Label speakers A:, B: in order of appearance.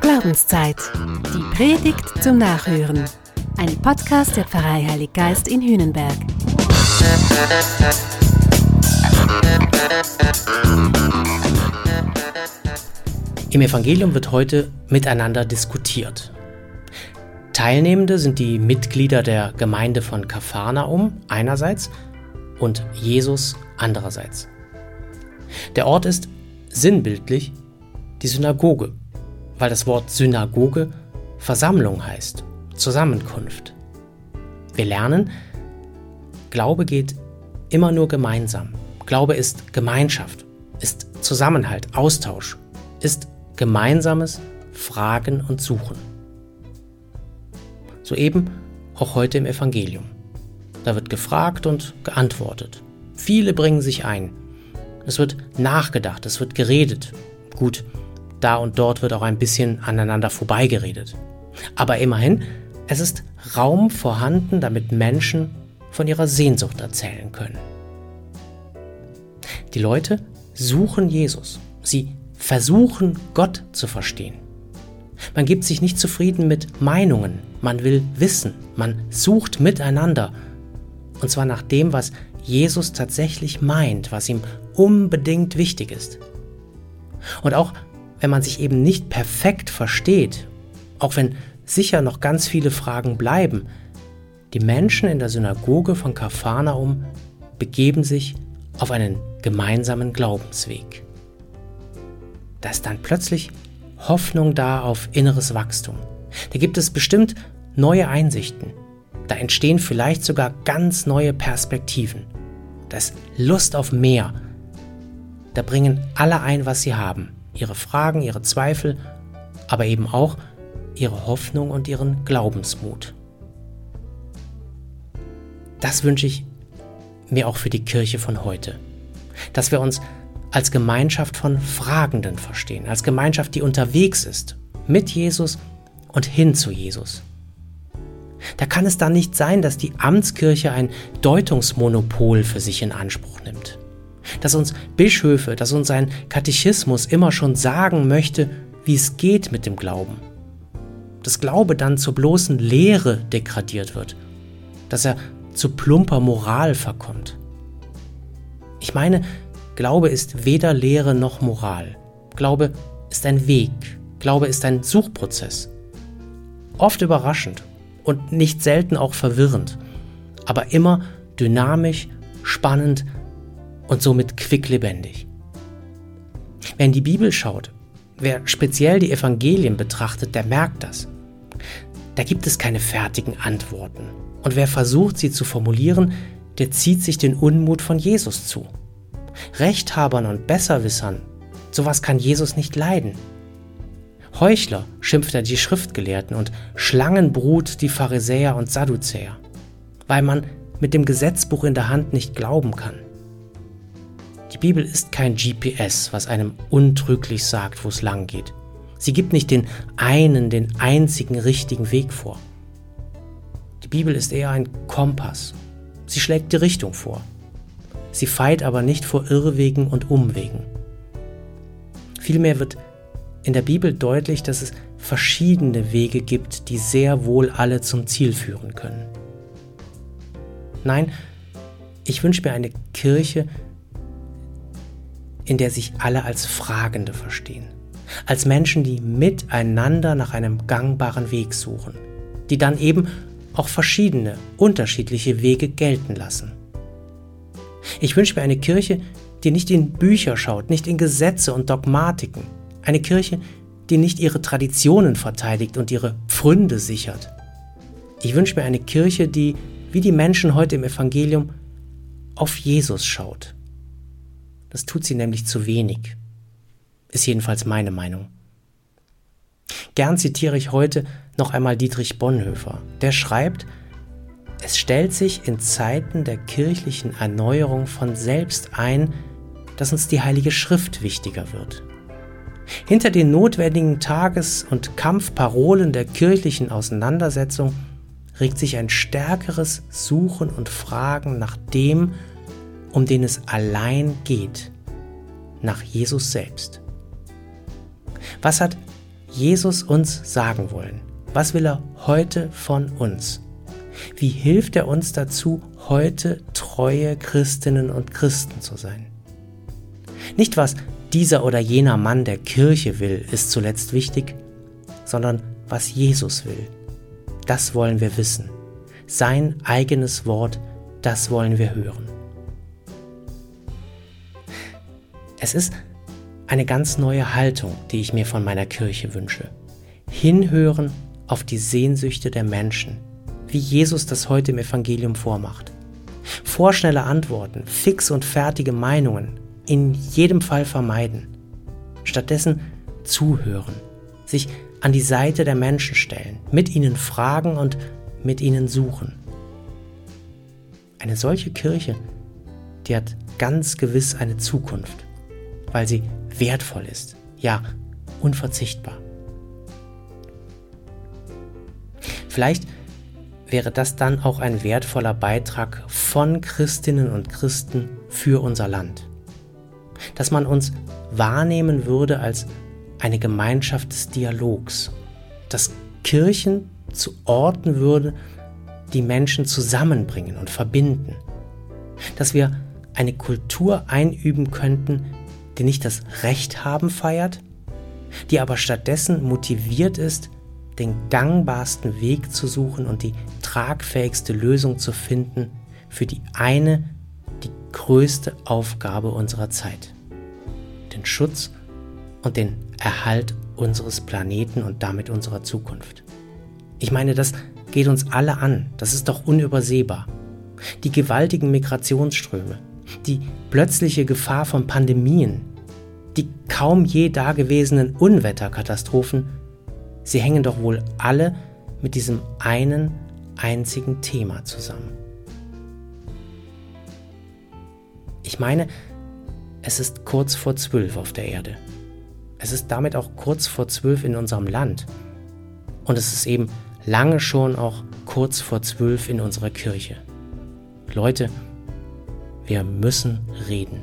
A: Glaubenszeit. Die Predigt zum Nachhören. Ein Podcast der Pfarrei Heilig Geist in Hühnenberg.
B: Im Evangelium wird heute miteinander diskutiert. Teilnehmende sind die Mitglieder der Gemeinde von Kapharnaum einerseits und Jesus andererseits. Der Ort ist sinnbildlich die Synagoge, weil das Wort Synagoge Versammlung heißt, Zusammenkunft. Wir lernen, Glaube geht immer nur gemeinsam. Glaube ist Gemeinschaft, ist Zusammenhalt, Austausch, ist gemeinsames Fragen und Suchen. Soeben auch heute im Evangelium. Da wird gefragt und geantwortet. Viele bringen sich ein. Es wird nachgedacht, es wird geredet. Gut, da und dort wird auch ein bisschen aneinander vorbeigeredet. Aber immerhin, es ist Raum vorhanden, damit Menschen von ihrer Sehnsucht erzählen können. Die Leute suchen Jesus. Sie versuchen Gott zu verstehen. Man gibt sich nicht zufrieden mit Meinungen, man will wissen, man sucht miteinander. Und zwar nach dem, was Jesus tatsächlich meint, was ihm unbedingt wichtig ist. Und auch wenn man sich eben nicht perfekt versteht, auch wenn sicher noch ganz viele Fragen bleiben, die Menschen in der Synagoge von Kapharnaum begeben sich auf einen gemeinsamen Glaubensweg. Da ist dann plötzlich Hoffnung da auf inneres Wachstum. Da gibt es bestimmt neue Einsichten. Da entstehen vielleicht sogar ganz neue Perspektiven. Da ist Lust auf mehr. Da bringen alle ein, was sie haben ihre Fragen, ihre Zweifel, aber eben auch ihre Hoffnung und ihren Glaubensmut. Das wünsche ich mir auch für die Kirche von heute, dass wir uns als Gemeinschaft von Fragenden verstehen, als Gemeinschaft, die unterwegs ist, mit Jesus und hin zu Jesus. Da kann es dann nicht sein, dass die Amtskirche ein Deutungsmonopol für sich in Anspruch nimmt dass uns Bischöfe, dass uns ein Katechismus immer schon sagen möchte, wie es geht mit dem Glauben. Dass Glaube dann zur bloßen Lehre degradiert wird, dass er zu plumper Moral verkommt. Ich meine, Glaube ist weder Lehre noch Moral. Glaube ist ein Weg, Glaube ist ein Suchprozess. Oft überraschend und nicht selten auch verwirrend, aber immer dynamisch, spannend, und somit quicklebendig. Wer in die Bibel schaut, wer speziell die Evangelien betrachtet, der merkt das. Da gibt es keine fertigen Antworten. Und wer versucht, sie zu formulieren, der zieht sich den Unmut von Jesus zu. Rechthabern und Besserwissern, sowas kann Jesus nicht leiden. Heuchler schimpft er die Schriftgelehrten und Schlangenbrut die Pharisäer und Sadduzäer, weil man mit dem Gesetzbuch in der Hand nicht glauben kann. Die Bibel ist kein GPS, was einem untrüglich sagt, wo es lang geht. Sie gibt nicht den einen, den einzigen richtigen Weg vor. Die Bibel ist eher ein Kompass. Sie schlägt die Richtung vor. Sie feit aber nicht vor Irrwegen und Umwegen. Vielmehr wird in der Bibel deutlich, dass es verschiedene Wege gibt, die sehr wohl alle zum Ziel führen können. Nein, ich wünsche mir eine Kirche, in der sich alle als Fragende verstehen. Als Menschen, die miteinander nach einem gangbaren Weg suchen, die dann eben auch verschiedene, unterschiedliche Wege gelten lassen. Ich wünsche mir eine Kirche, die nicht in Bücher schaut, nicht in Gesetze und Dogmatiken. Eine Kirche, die nicht ihre Traditionen verteidigt und ihre Pfründe sichert. Ich wünsche mir eine Kirche, die, wie die Menschen heute im Evangelium, auf Jesus schaut das tut sie nämlich zu wenig. Ist jedenfalls meine Meinung. Gern zitiere ich heute noch einmal Dietrich Bonhoeffer. Der schreibt, es stellt sich in Zeiten der kirchlichen Erneuerung von selbst ein, dass uns die Heilige Schrift wichtiger wird. Hinter den notwendigen Tages- und Kampfparolen der kirchlichen Auseinandersetzung regt sich ein stärkeres Suchen und Fragen nach dem, um den es allein geht, nach Jesus selbst. Was hat Jesus uns sagen wollen? Was will er heute von uns? Wie hilft er uns dazu, heute treue Christinnen und Christen zu sein? Nicht was dieser oder jener Mann der Kirche will, ist zuletzt wichtig, sondern was Jesus will. Das wollen wir wissen. Sein eigenes Wort, das wollen wir hören. Es ist eine ganz neue Haltung, die ich mir von meiner Kirche wünsche. Hinhören auf die Sehnsüchte der Menschen, wie Jesus das heute im Evangelium vormacht. Vorschnelle Antworten, fix und fertige Meinungen, in jedem Fall vermeiden. Stattdessen zuhören, sich an die Seite der Menschen stellen, mit ihnen fragen und mit ihnen suchen. Eine solche Kirche, die hat ganz gewiss eine Zukunft, weil sie wertvoll ist, ja unverzichtbar. Vielleicht wäre das dann auch ein wertvoller Beitrag von Christinnen und Christen für unser Land. Dass man uns wahrnehmen würde als eine Gemeinschaft des Dialogs, dass Kirchen zu Orten würde, die Menschen zusammenbringen und verbinden, dass wir eine Kultur einüben könnten, die nicht das Recht haben feiert, die aber stattdessen motiviert ist, den gangbarsten Weg zu suchen und die tragfähigste Lösung zu finden für die eine, die größte Aufgabe unserer Zeit. Den Schutz und den Erhalt unseres Planeten und damit unserer Zukunft. Ich meine, das geht uns alle an, das ist doch unübersehbar. Die gewaltigen Migrationsströme, die plötzliche Gefahr von Pandemien, die kaum je dagewesenen Unwetterkatastrophen, sie hängen doch wohl alle mit diesem einen einzigen Thema zusammen. Ich meine, es ist kurz vor zwölf auf der Erde. Es ist damit auch kurz vor zwölf in unserem Land. Und es ist eben lange schon auch kurz vor zwölf in unserer Kirche. Leute, wir müssen reden.